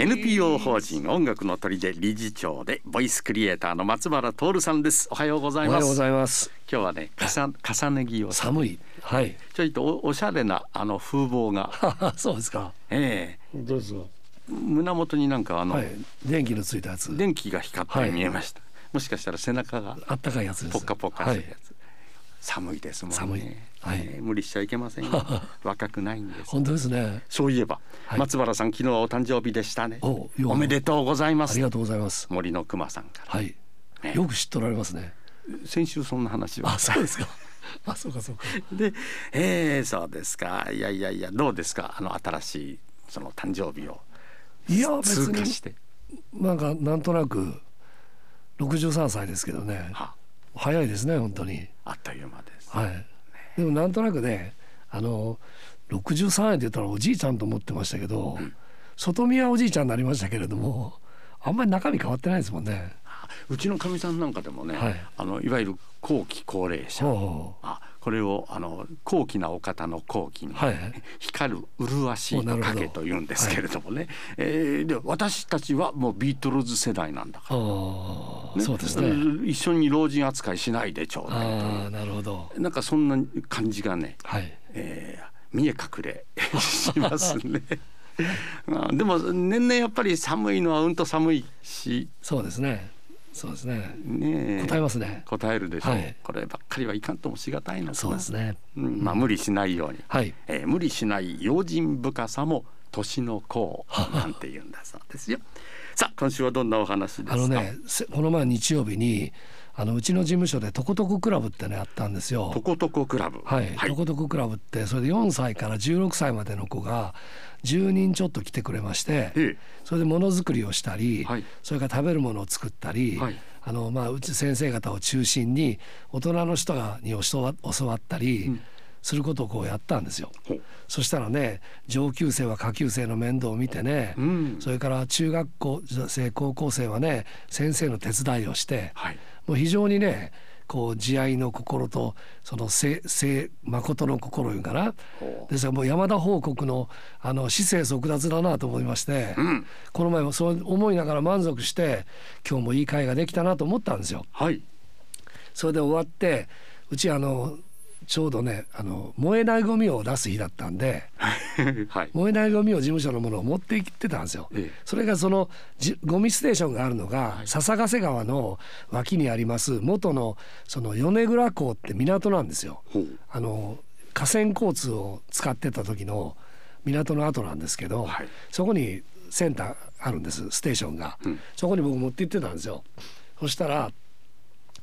NPO 法人音楽の砦理事長でボイスクリエイターの松原徹さんです。おはようございます。おはようございます。今日はね重重ね着を。寒い。はい。ちょいとおおしゃれなあの風貌が。そうですか。え本当ですか？え胸元になんかあの、はい。電気のついたやつ。電気が光ってはい見えました、もしかしたら背中があったかいやつです。ポッカポッカすはいるやつ、寒いですもんね。寒い。はい。ええ無理しちゃいけませんよ。若くないんです本当ですね。そういえば、はい。松原さん昨日はお誕生日でしたね。おめでとうございます。ありがとうございます。森の熊さんから。はい。ね。よく知っとられますね。先週そんな話をあそうですか。あそうかそうか。で、えー、そうですか。いやいやいやどうですか？あの新しいその誕生日を。いや別に通過して。なんかなんとなく63歳ですけどね。は早いですね本当に。あっという間です、はい。でもなんとなくねあの63円って言ったらおじいちゃんと思ってましたけど、外見はおじいちゃんになりましたけれどもあんまり中身変わってないですもんね。うちのかみさんなんかでもね、はい。あのいわゆる後期高齢者あこれをあの高貴なお方の後期に、はい光る麗しいおなるほど。影と言うんですけれどもね、えーで私たちはもうビートルズ世代なんだかうそうですね。一緒に老人扱いしないでちょうだいああなるほど。となんかそんな感じがね、はい。えー見え隠れしますね。あでも年々やっぱり寒いのはうんと寒いしそうですね。そうですね。ねえ答えますね。答えるでしょう、はいこればっかりはいかんともしがたいのそうですね。うんまあ無理しないように、はい。えー無理しない用心深さも年の功なんて言うんだそうですよ。さあ今週はどんなお話ですか？あのね、せこの前日曜日にあのうちの事務所でトコトコクラブってねあったんですよ。ト。コトコクラブ。はい、トコトコクラブってそれで4歳から16歳までの子が10人ちょっと来てくれまして、えそれでものづくりをしたり、はい。それから食べるものを作ったり、はい。あのまあ、うち先生方を中心に大人の人がに教わ教わったりすることをこうやったんですよ。そしたらね上級生は下級生の面倒を見てね、うん。それから中学校生高校生はね先生の手伝いをして、はい。もう非常にねこう慈愛の心とその誠誠誠の心いうかな。ほですからもう山田報告のあの姿勢即脱だなと思いまして、うん。この前もそう思いながら満足して今日もいい会ができたなと思ったんですよ。はい。それで終わってうちあのちょうどねあの燃えないゴミを出す日だったんで はい。燃えないゴミを事務所のものを持って行ってたんですよ。ええ。それがそのじゴミステーションがあるのが、笹ヶ瀬川の脇にあります元のその米倉港って港なんですよ。あの河川交通を使ってた時の港の跡なんですけど、はい。そこにセンターあるんですステーションが、うん。そこに僕持って行ってたんですよ。そしたら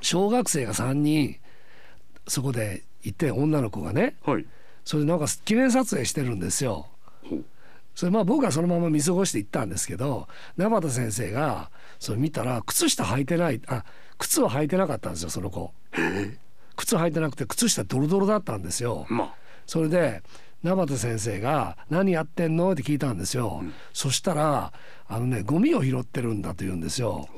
小学生が3人そこでいて女の子がねはい。それでなんか記念撮影してるんですよ。それまあ僕はそのまま見過ごして行ったんですけど永田先生がそれ見たら靴下履いてないあ靴は履いてなかったんですよその子。靴履いてなくて靴下ドロドロだったんですよ。まあ。それで永田先生が「何やってんの?」って聞いたんですよ、そしたらあのねゴミを拾ってるんだと言うんですよ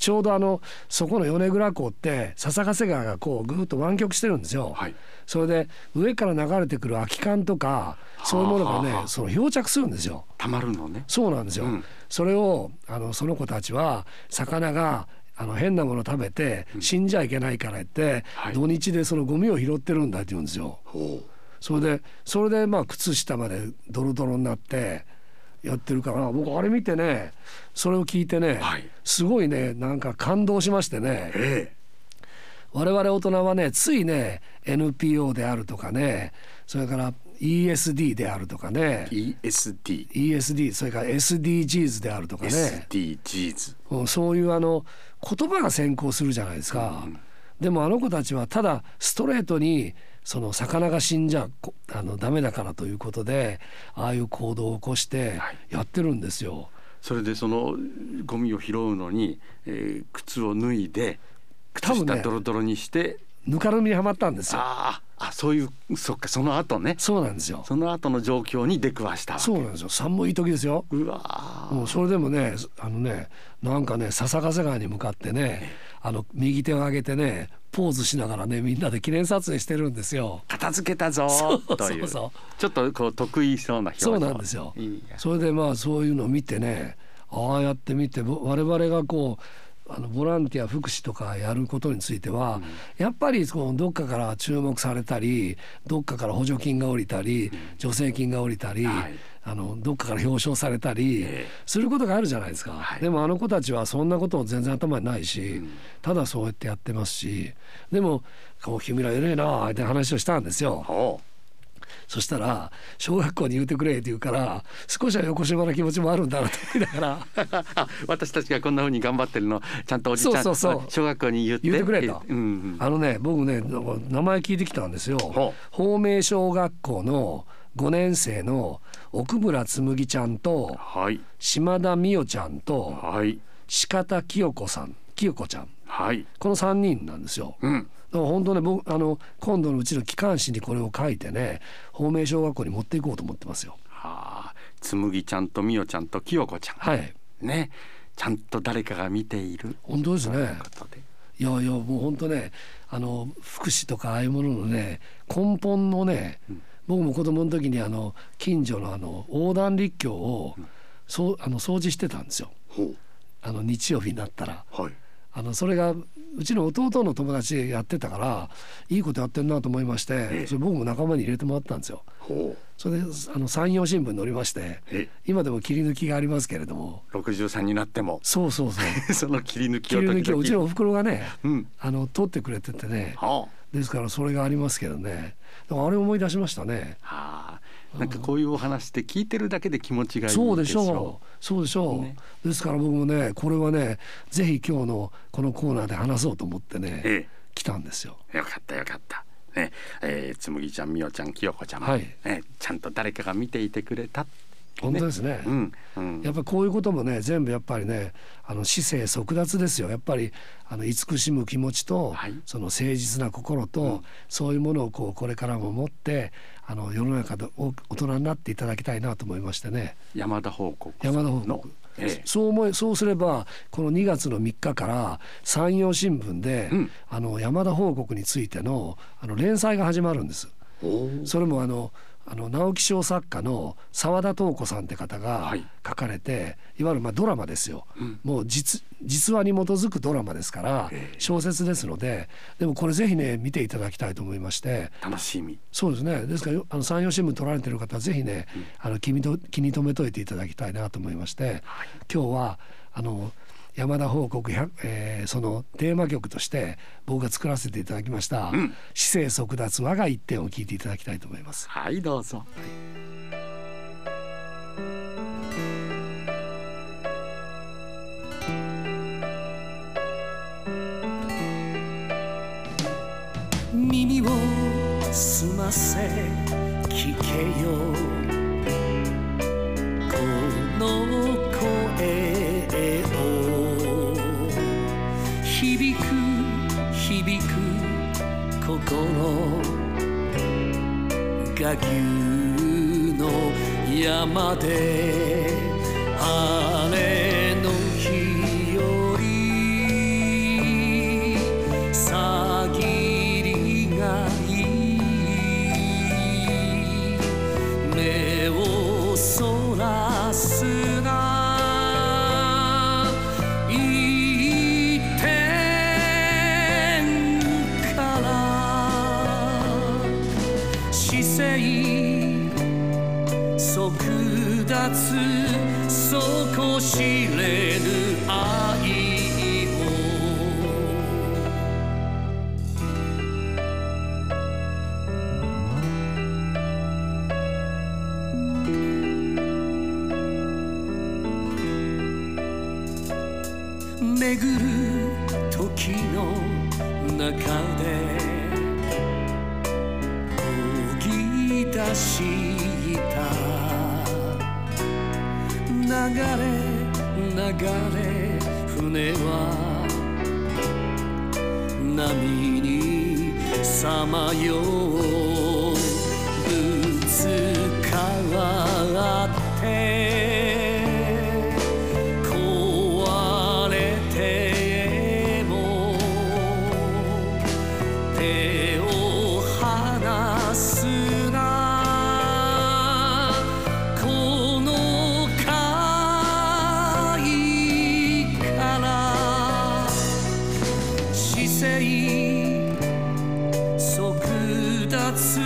ちょうどあのそこの米倉港って笹ヶ瀬川がこうぐーっと湾曲してるんですよ、はい。それで上から流れてくる空き缶とかそういうものがねその漂着するんですよ。たまるのね。そうなんですよ、うん。それをあのその子たちは魚があの変なもの食べて死んじゃいけないから言って、はい。土日でそのゴミを拾ってるんだって言うんですよ。ほそれでそれでまあ靴下までドロドロになってやってるから僕あれ見てねそれを聞いてね、はい。すごいねなんか感動しましてね。うえ。我々大人はねついね NPO であるとかねそれから ESD であるとかね。え ESD ESD それから SDGs であるとかね。SDGs うんそういうあの言葉が先行するじゃないですか。でもあの子たちはただストレートにその魚が死んじゃこあのダメだからということでああいう行動を起こしてはいやってるんですよ。それでそのゴミを拾うのに、えー靴を脱いで靴下ドロドロにして、ぬかるみにはまったんですよ。あああそういうそっかその後ねそうなんですよ。その後の状況に出くわしたそうなんですよ。寒い時ですよ。うわーもうそれでもねあのねなんかね笹ヶ瀬川に向かってねあの右手を上げてねポーズしながらねみんなで記念撮影してるんですよ。片付けたぞというそうそちょっとこう得意そうな表情そうなんですよ。それでまあそういうのを見てねああやって見てぼ我々がこうあのボランティア福祉とかやることについては、やっぱりそのどっかから注目されたりどっかから補助金が下りたり、助成金が下りたり、はい。あのどっかから表彰されたりええ。することがあるじゃないですか、はい。でもあの子たちはそんなことを全然頭にないし、ただそうやってやってますしでも「こう君ら偉いな」って話をしたんですよ。ほそしたら小学校に言うてくれって言うから少しは横島な気持ちもあるんだなと思いながら。あ 私たちがこんな風に頑張ってるのちゃんとおじちゃんそうそう小学校に言って。くれと。うんうん。あのね僕ね名前聞いてきたんですよ。ほ芳名小学校の5年生の奥村紬ちゃんとはい。島田美代ちゃんとはい。鹿田清子さん清子ちゃんはい。この3人なんですよ。うん。だから本当ね僕あの今度のうちの機関誌にこれを書いてね芳名小学校に持っていこうと思ってますよ。はあ。つむぎちゃんとみよちゃんときよこちゃん。はい。ね。ちゃんと誰かが見ている。本当ですね。といやいやもう本当ねあの福祉とかああいうもののね根本のね、僕も子供の時にあの近所のあの横断立教を、そうあの掃除してたんですよ。ほあの日曜日になったら。うはいあのそれがうちの弟の友達やってたからいいことやってんなと思いましてそれ僕も仲間に入れてもらったんですよ。ほそれであの山陽新聞に載りましてえ今でも切り抜きがありますけれども。う63になっても。そうそうそう。その切り抜き切を時々。り抜きをうちのおふくろがねうん。あの撮ってくれててね。はですからそれがありますけどね。だからあれ思い出しましたね。あはあなんかこういうお話って聞いてるだけで気持ちがいいそうでしょょう。そうでしょう、ね。ですから僕もねこれはねぜひ今日のこのコーナーで話そうと思ってね、え来たんですよ。えよかったよかった。ね。えー、つむぎちゃんみよちゃんきよこちゃんも、はい。ね、ちゃんと誰かが見ていてくれた本当ですね。うん。うん。やっぱりこういうこともね全部やっぱりねあの姿勢即奪ですよ。やっぱりあの慈しむ気持ちと、はい。その誠実な心と、そういうものをこうこれからも持ってあの世の中でお大人になっていただきたいなと思いましてね。山田報告山田報の告、ええ。そう思いそうすればこの2月の3日から山陽新聞で、うん。あの山田報告についてのあの連載が始まるんです。それもあのあの直木賞作家の澤田東子さんって方がはい。書かれて、い、わゆるまあドラマですよ、うん。もう実実話に基づくドラマですからええ。小説ですのででもこれぜひね見ていただきたいと思いまして。楽しみ。そうですね。ですからよあの山陽新聞取られてる方はぜひね、あの気にと気に留めといていただきたいなと思いまして、今日はあの山田報告100、えーそのテーマ曲として僕が作らせていただきましたん「姿勢即奪我が一点」を聞いていただきたいと思います。はいどうぞ。耳を響く響く心。が牛の山で跳ね知れぬ愛を巡る時の中で漕ぎ出した流れれ船は波にさまよう。性速達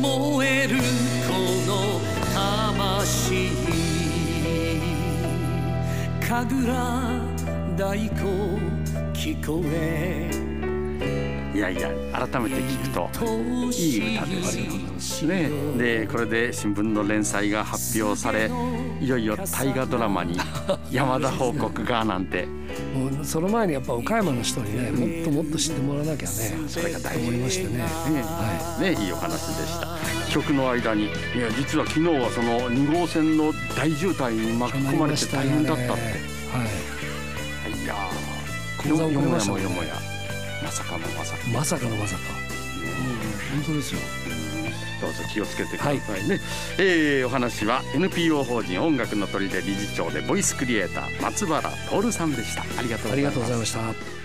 燃えるこの魂神楽太鼓聞こえいやいや改めて聞くといい歌ですね。でこれで新聞の連載が発表されいよいよ大河ドラマに山田報告がなんてその前にやっぱ岡山の人にねもっともっと知ってもらわなきゃねそれが大事。思いましてね。ねはねいいお話でした。曲の間に。いや実は昨日はその2号線の大渋滞に巻き込まれて大変だったって、はい。い。やーよもやもやもや。まさかのまさか。まさかのまさか。本当ですよどうぞ気をつけてくださいね、えーお話は NPO 法人音楽の鳥で理事長でボイスクリエイター松原徹さんでした。ありがとうございました